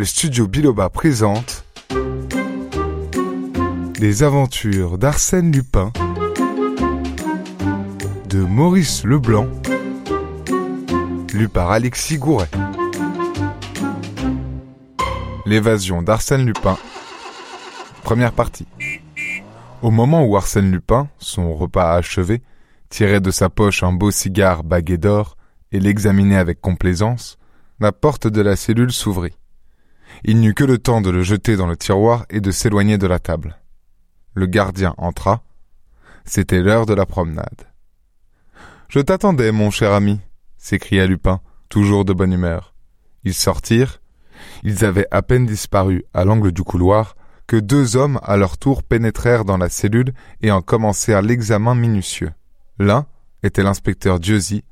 le studio Biloba présente Les aventures d'Arsène Lupin de Maurice Leblanc, lu par Alexis Gouret. L'évasion d'Arsène Lupin, première partie. Au moment où Arsène Lupin, son repas achevé, tirait de sa poche un beau cigare bagué d'or et l'examinait avec complaisance, la porte de la cellule s'ouvrit. Il n'eut que le temps de le jeter dans le tiroir et de s'éloigner de la table. Le gardien entra. C'était l'heure de la promenade. Je t'attendais, mon cher ami, s'écria Lupin, toujours de bonne humeur. Ils sortirent. Ils avaient à peine disparu à l'angle du couloir que deux hommes à leur tour pénétrèrent dans la cellule et en commencèrent l'examen minutieux. L'un était l'inspecteur Dieuzy,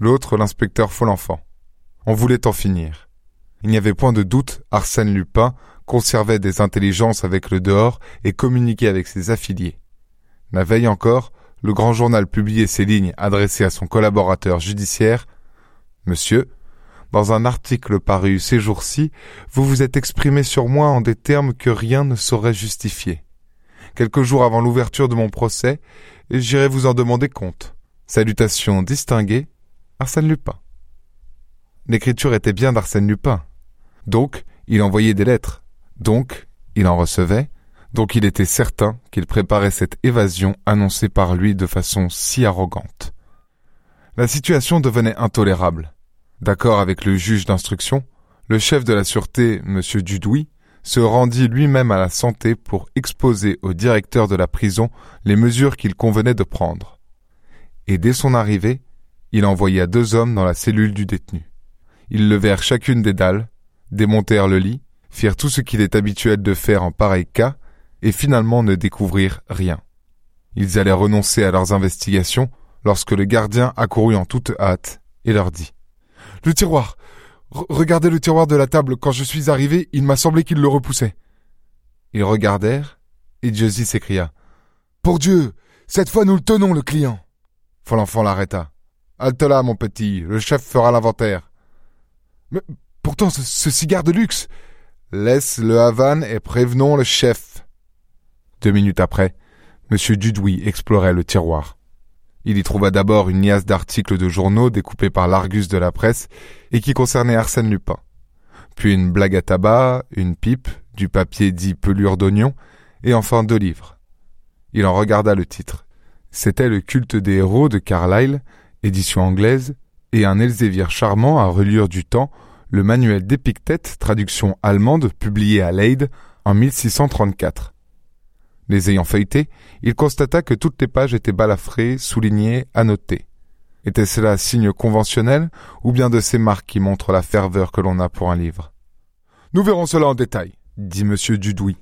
l'autre l'inspecteur Folenfant. On voulait en finir. Il n'y avait point de doute, Arsène Lupin conservait des intelligences avec le dehors et communiquait avec ses affiliés. La veille encore, le grand journal publiait ces lignes adressées à son collaborateur judiciaire. Monsieur, dans un article paru ces jours-ci, vous vous êtes exprimé sur moi en des termes que rien ne saurait justifier. Quelques jours avant l'ouverture de mon procès, j'irai vous en demander compte. Salutations distinguées, Arsène Lupin. L'écriture était bien d'Arsène Lupin. Donc, il envoyait des lettres. Donc, il en recevait. Donc, il était certain qu'il préparait cette évasion annoncée par lui de façon si arrogante. La situation devenait intolérable. D'accord avec le juge d'instruction, le chef de la sûreté, M. Dudouis, se rendit lui-même à la santé pour exposer au directeur de la prison les mesures qu'il convenait de prendre. Et dès son arrivée, il envoya deux hommes dans la cellule du détenu. Ils levèrent chacune des dalles, démontèrent le lit, firent tout ce qu'il est habituel de faire en pareil cas, et finalement ne découvrirent rien. Ils allaient renoncer à leurs investigations lorsque le gardien accourut en toute hâte et leur dit Le tiroir Regardez le tiroir de la table. Quand je suis arrivé, il m'a semblé qu'il le repoussait. Ils regardèrent, et Josie s'écria Pour Dieu Cette fois nous le tenons, le client Folenfant l'arrêta. Halte là, mon petit, le chef fera l'inventaire. Mais pourtant, ce, cigare de luxe. Laisse le Havane et prévenons le chef. Deux minutes après, M. Dudouis explorait le tiroir. Il y trouva d'abord une liasse d'articles de journaux découpés par l'Argus de la presse et qui concernaient Arsène Lupin. Puis une blague à tabac, une pipe, du papier dit pelure d'oignon, et enfin deux livres. Il en regarda le titre. C'était Le culte des héros de Carlyle, édition anglaise, et un Elzévier charmant à reliure du temps, le manuel d'Épictète, traduction allemande, publié à Leyde en 1634. Les ayant feuilletés, il constata que toutes les pages étaient balafrées, soulignées, annotées. Était cela signe conventionnel ou bien de ces marques qui montrent la ferveur que l'on a pour un livre? Nous verrons cela en détail, dit M. Dudouis.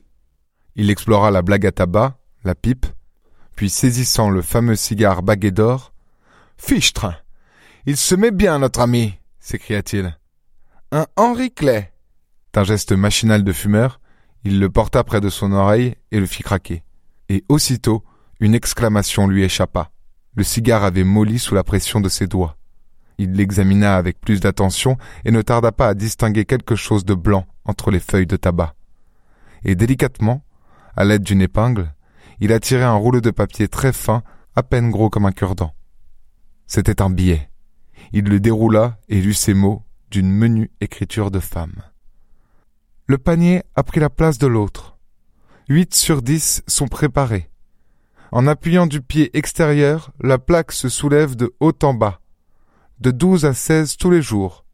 Il explora la blague à tabac, la pipe, puis saisissant le fameux cigare bagué d'or, Fichtre il se met bien, notre ami, s'écria-t-il. Un Henri Clay. D'un geste machinal de fumeur, il le porta près de son oreille et le fit craquer. Et aussitôt, une exclamation lui échappa. Le cigare avait molli sous la pression de ses doigts. Il l'examina avec plus d'attention et ne tarda pas à distinguer quelque chose de blanc entre les feuilles de tabac. Et délicatement, à l'aide d'une épingle, il attirait un rouleau de papier très fin, à peine gros comme un cure-dent. C'était un billet. Il le déroula et lut ces mots d'une menue écriture de femme. Le panier a pris la place de l'autre. Huit sur dix sont préparés. En appuyant du pied extérieur, la plaque se soulève de haut en bas. De douze à seize tous les jours.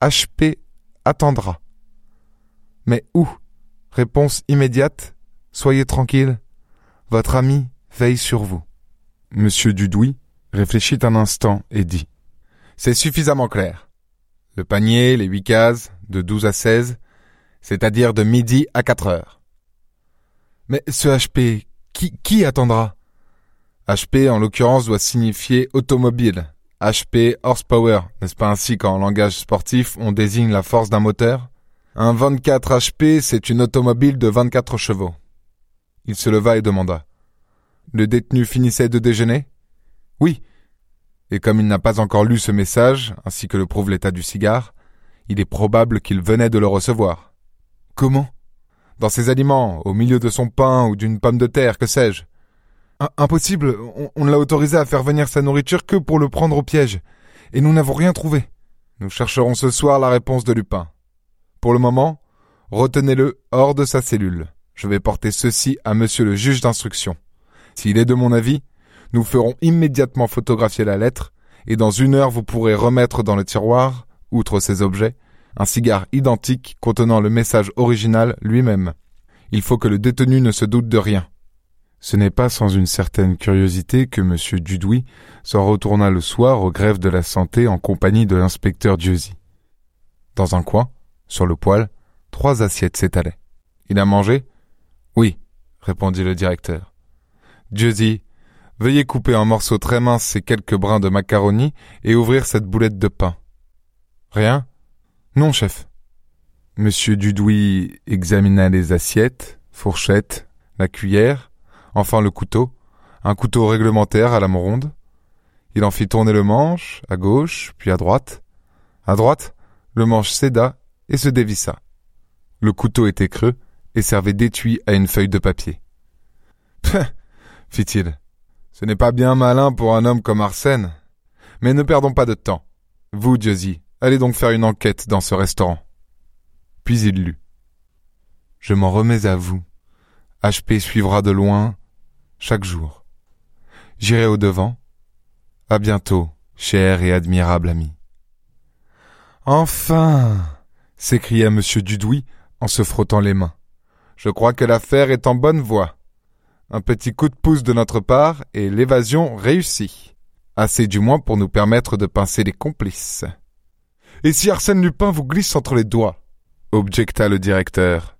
HP attendra. Mais où? Réponse immédiate. Soyez tranquille. Votre ami veille sur vous. Monsieur Dudouis réfléchit un instant et dit c'est suffisamment clair. Le panier, les huit cases, de douze à seize, c'est-à-dire de midi à quatre heures. Mais ce HP, qui, qui attendra? HP, en l'occurrence, doit signifier automobile. HP horsepower, n'est-ce pas ainsi qu'en langage sportif on désigne la force d'un moteur? Un 24 HP, c'est une automobile de 24 chevaux. Il se leva et demanda. Le détenu finissait de déjeuner? Oui, et comme il n'a pas encore lu ce message, ainsi que le prouve l'état du cigare, il est probable qu'il venait de le recevoir. Comment? Dans ses aliments, au milieu de son pain ou d'une pomme de terre, que sais-je. Impossible, on, on l'a autorisé à faire venir sa nourriture que pour le prendre au piège, et nous n'avons rien trouvé. Nous chercherons ce soir la réponse de Lupin. Pour le moment, retenez-le hors de sa cellule. Je vais porter ceci à monsieur le juge d'instruction. S'il est de mon avis, nous ferons immédiatement photographier la lettre, et dans une heure vous pourrez remettre dans le tiroir, outre ces objets, un cigare identique contenant le message original lui-même. Il faut que le détenu ne se doute de rien. Ce n'est pas sans une certaine curiosité que M. Dudouis s'en retourna le soir au greffe de la santé en compagnie de l'inspecteur Dieuzy. Dans un coin, sur le poêle, trois assiettes s'étalaient. Il a mangé? Oui, répondit le directeur. Dieuzy, veuillez couper en morceaux très minces ces quelques brins de macaroni et ouvrir cette boulette de pain. Rien? Non, chef. Monsieur Dudouis examina les assiettes, fourchettes, la cuillère, enfin le couteau, un couteau réglementaire à la ronde. Il en fit tourner le manche, à gauche, puis à droite. À droite, le manche céda et se dévissa. Le couteau était creux et servait d'étui à une feuille de papier. fit-il. Ce n'est pas bien malin pour un homme comme Arsène. Mais ne perdons pas de temps. Vous, Dieuzy, allez donc faire une enquête dans ce restaurant. Puis il lut. Je m'en remets à vous. HP suivra de loin chaque jour. J'irai au devant. À bientôt, cher et admirable ami. Enfin s'écria M. Dudouis en se frottant les mains. Je crois que l'affaire est en bonne voie. Un petit coup de pouce de notre part et l'évasion réussit. Assez du moins pour nous permettre de pincer les complices. Et si Arsène Lupin vous glisse entre les doigts objecta le directeur.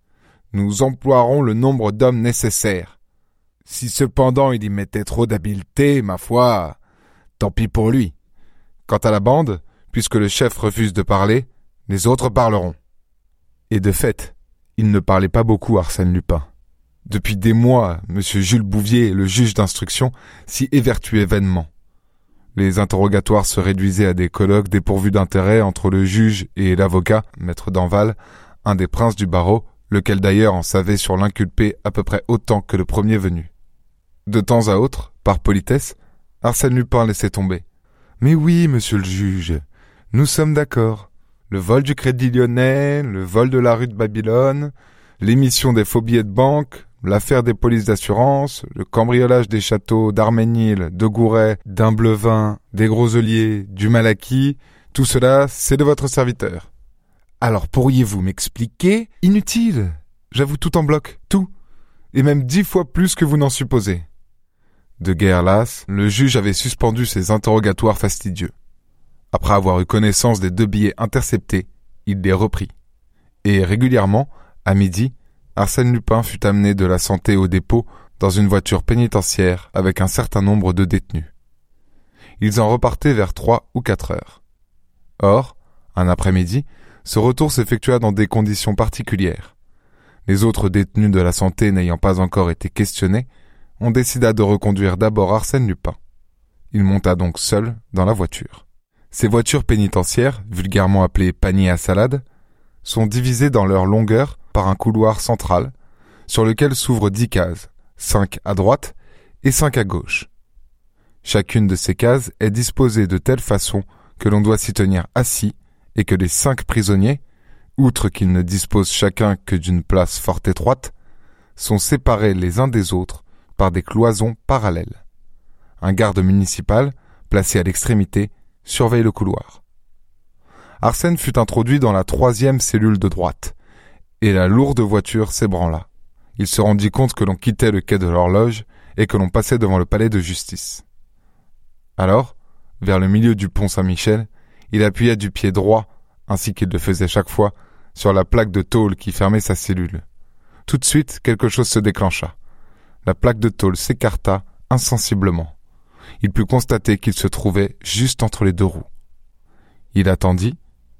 Nous emploierons le nombre d'hommes nécessaires. Si cependant il y mettait trop d'habileté, ma foi, tant pis pour lui. Quant à la bande, puisque le chef refuse de parler, les autres parleront. Et de fait, il ne parlait pas beaucoup Arsène Lupin. Depuis des mois, M. Jules Bouvier, le juge d'instruction, s'y évertuait vainement. Les interrogatoires se réduisaient à des colloques dépourvus d'intérêt entre le juge et l'avocat, maître Danval, un des princes du barreau, lequel d'ailleurs en savait sur l'inculpé à peu près autant que le premier venu. De temps à autre, par politesse, Arsène Lupin laissait tomber. Mais oui, monsieur le juge, nous sommes d'accord. Le vol du crédit lyonnais, le vol de la rue de Babylone, l'émission des faux billets de banque, l'affaire des polices d'assurance, le cambriolage des châteaux d'Arménil, de Gouret, d'Imblevin, des Groseliers, du Malaquis, tout cela, c'est de votre serviteur. Alors pourriez-vous m'expliquer? Inutile. J'avoue tout en bloc, tout. Et même dix fois plus que vous n'en supposez. De guerre lasse, le juge avait suspendu ses interrogatoires fastidieux. Après avoir eu connaissance des deux billets interceptés, il les reprit. Et régulièrement, à midi, Arsène Lupin fut amené de la santé au dépôt dans une voiture pénitentiaire avec un certain nombre de détenus. Ils en repartaient vers trois ou quatre heures. Or, un après-midi, ce retour s'effectua dans des conditions particulières. Les autres détenus de la santé n'ayant pas encore été questionnés, on décida de reconduire d'abord Arsène Lupin. Il monta donc seul dans la voiture. Ces voitures pénitentiaires, vulgairement appelées paniers à salade, sont divisées dans leur longueur par un couloir central, sur lequel s'ouvrent dix cases, cinq à droite et cinq à gauche. Chacune de ces cases est disposée de telle façon que l'on doit s'y tenir assis et que les cinq prisonniers, outre qu'ils ne disposent chacun que d'une place fort étroite, sont séparés les uns des autres par des cloisons parallèles. Un garde municipal, placé à l'extrémité, surveille le couloir. Arsène fut introduit dans la troisième cellule de droite, et la lourde voiture s'ébranla. Il se rendit compte que l'on quittait le quai de l'horloge et que l'on passait devant le palais de justice. Alors, vers le milieu du pont Saint-Michel, il appuya du pied droit, ainsi qu'il le faisait chaque fois, sur la plaque de tôle qui fermait sa cellule. Tout de suite, quelque chose se déclencha la plaque de tôle s'écarta insensiblement. Il put constater qu'il se trouvait juste entre les deux roues. Il attendit,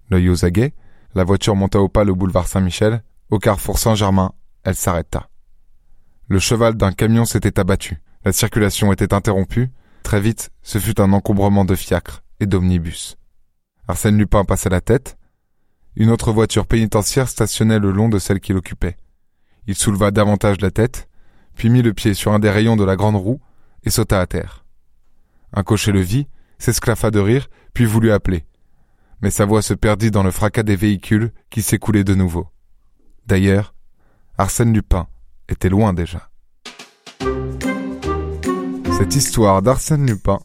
l'œil aux aguets, la voiture monta au pas le boulevard Saint-Michel, au carrefour Saint-Germain, elle s'arrêta. Le cheval d'un camion s'était abattu, la circulation était interrompue, très vite ce fut un encombrement de fiacres et d'omnibus. Arsène Lupin passa la tête, une autre voiture pénitentiaire stationnait le long de celle qu'il occupait. Il souleva davantage la tête, puis mit le pied sur un des rayons de la grande roue et sauta à terre. Un cocher le vit, s'esclaffa de rire, puis voulut appeler. Mais sa voix se perdit dans le fracas des véhicules qui s'écoulaient de nouveau. D'ailleurs, Arsène Lupin était loin déjà. Cette histoire d'Arsène Lupin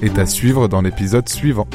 est à suivre dans l'épisode suivant.